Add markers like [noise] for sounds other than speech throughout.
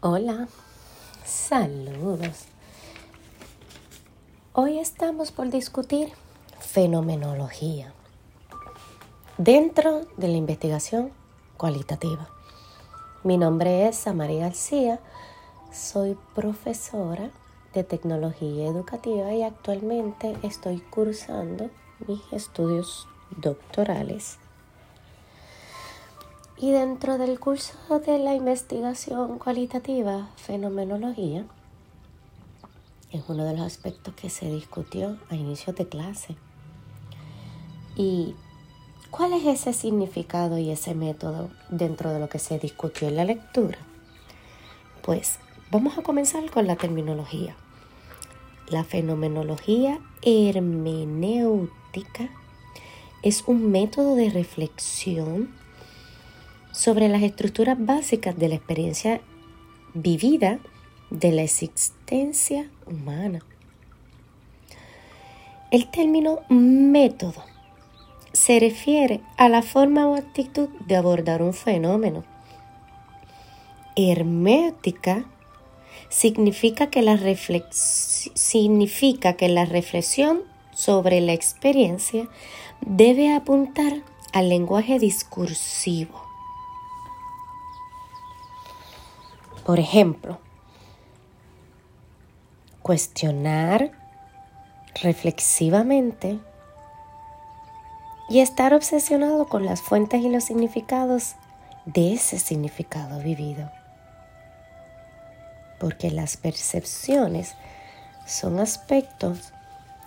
Hola, saludos. Hoy estamos por discutir fenomenología dentro de la investigación cualitativa. Mi nombre es Samaria García, soy profesora de tecnología educativa y actualmente estoy cursando mis estudios doctorales y dentro del curso de la investigación cualitativa, fenomenología, es uno de los aspectos que se discutió a inicios de clase. ¿Y cuál es ese significado y ese método dentro de lo que se discutió en la lectura? Pues vamos a comenzar con la terminología. La fenomenología hermenéutica es un método de reflexión sobre las estructuras básicas de la experiencia vivida de la existencia humana. El término método se refiere a la forma o actitud de abordar un fenómeno. Hermética significa que la, reflexión sobre la experiencia debe apuntar al lenguaje discursivo Por ejemplo, cuestionar reflexivamente y estar obsesionado con las fuentes y los significados de ese significado vivido. Porque las percepciones son aspectos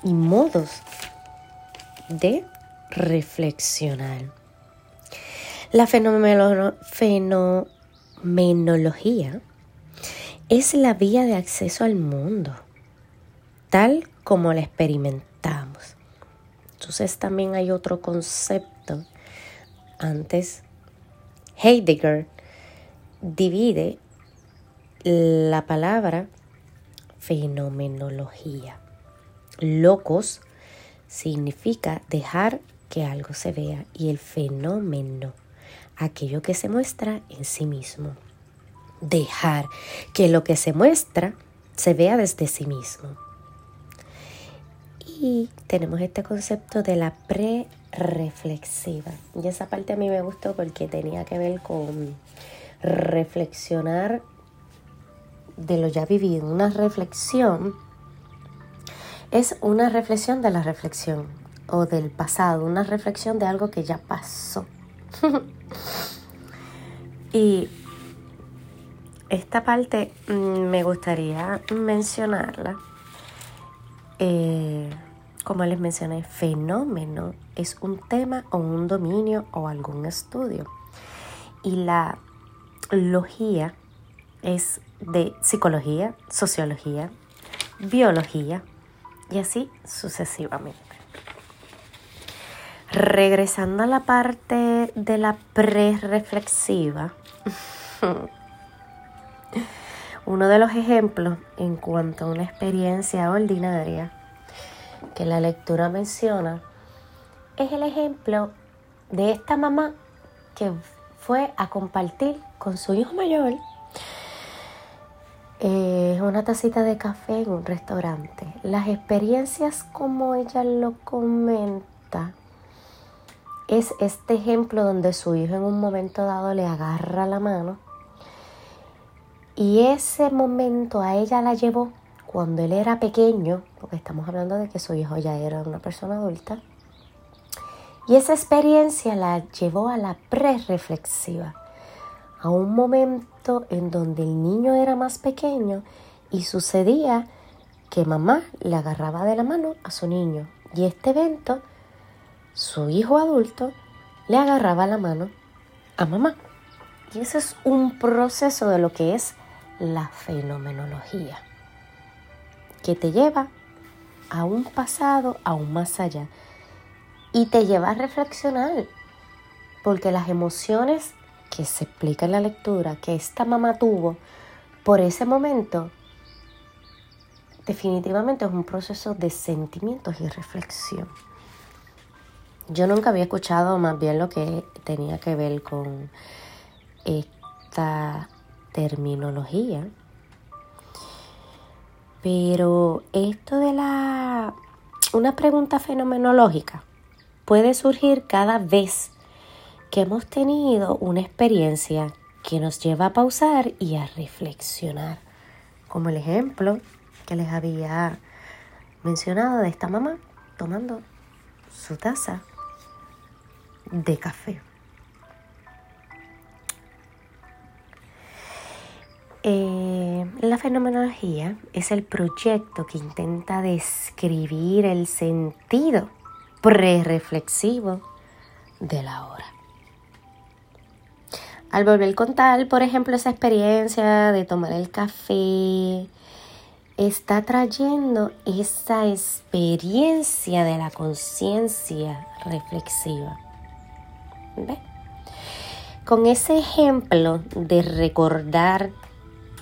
y modos de reflexionar. La fenomenología es la vía de acceso al mundo, tal como la experimentamos. Entonces también hay otro concepto. Antes, Heidegger divide la palabra fenomenología. Locos significa dejar que algo se vea y el fenómeno, aquello que se muestra en sí mismo dejar que lo que se muestra se vea desde sí mismo. Y tenemos este concepto de la pre-reflexiva. Y esa parte a mí me gustó porque tenía que ver con reflexionar de lo ya vivido. Una reflexión es una reflexión de la reflexión o del pasado, una reflexión de algo que ya pasó. [laughs] y esta parte mm, me gustaría mencionarla. Eh, como les mencioné, fenómeno es un tema o un dominio o algún estudio. Y la logía es de psicología, sociología, biología y así sucesivamente. Regresando a la parte de la pre-reflexiva. [laughs] Uno de los ejemplos en cuanto a una experiencia ordinaria que la lectura menciona es el ejemplo de esta mamá que fue a compartir con su hijo mayor eh, una tacita de café en un restaurante. Las experiencias como ella lo comenta es este ejemplo donde su hijo en un momento dado le agarra la mano y ese momento a ella la llevó cuando él era pequeño, porque estamos hablando de que su hijo ya era una persona adulta. Y esa experiencia la llevó a la pre-reflexiva, a un momento en donde el niño era más pequeño y sucedía que mamá le agarraba de la mano a su niño. Y este evento, su hijo adulto le agarraba la mano a mamá. Y ese es un proceso de lo que es la fenomenología, que te lleva a un pasado aún más allá y te lleva a reflexionar, porque las emociones que se explica en la lectura que esta mamá tuvo por ese momento, definitivamente es un proceso de sentimientos y reflexión. Yo nunca había escuchado más bien lo que tenía que ver con esta terminología. Pero esto de la... Una pregunta fenomenológica puede surgir cada vez que hemos tenido una experiencia que nos lleva a pausar y a reflexionar. Como el ejemplo que les había mencionado de esta mamá tomando su taza de café. La fenomenología es el proyecto que intenta describir el sentido pre-reflexivo de la hora. Al volver a contar, por ejemplo, esa experiencia de tomar el café, está trayendo esa experiencia de la conciencia reflexiva. Con ese ejemplo de recordar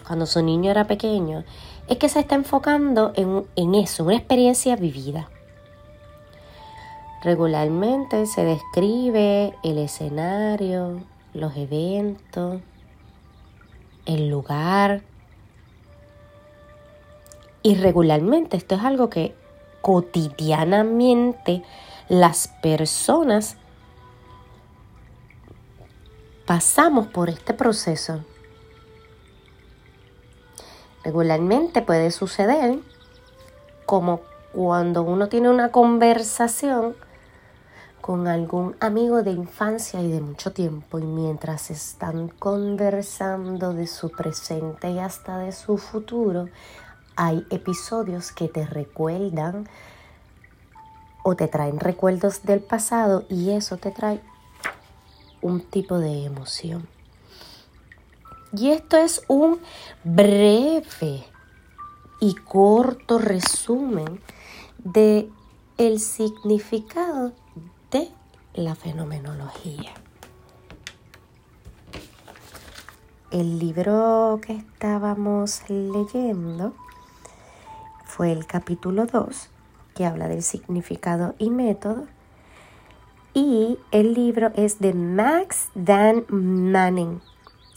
cuando su niño era pequeño, es que se está enfocando en, en eso, una experiencia vivida. Regularmente se describe el escenario, los eventos, el lugar. Y regularmente esto es algo que cotidianamente las personas pasamos por este proceso. Regularmente puede suceder como cuando uno tiene una conversación con algún amigo de infancia y de mucho tiempo y mientras están conversando de su presente y hasta de su futuro, hay episodios que te recuerdan o te traen recuerdos del pasado y eso te trae un tipo de emoción. Y esto es un breve y corto resumen de el significado de la fenomenología. El libro que estábamos leyendo fue el capítulo 2, que habla del significado y método. Y el libro es de Max Dan Manning,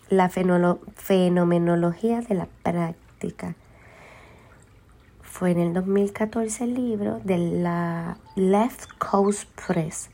La fenomenología de la práctica. Fue en el 2014 el libro de la Left Coast Press.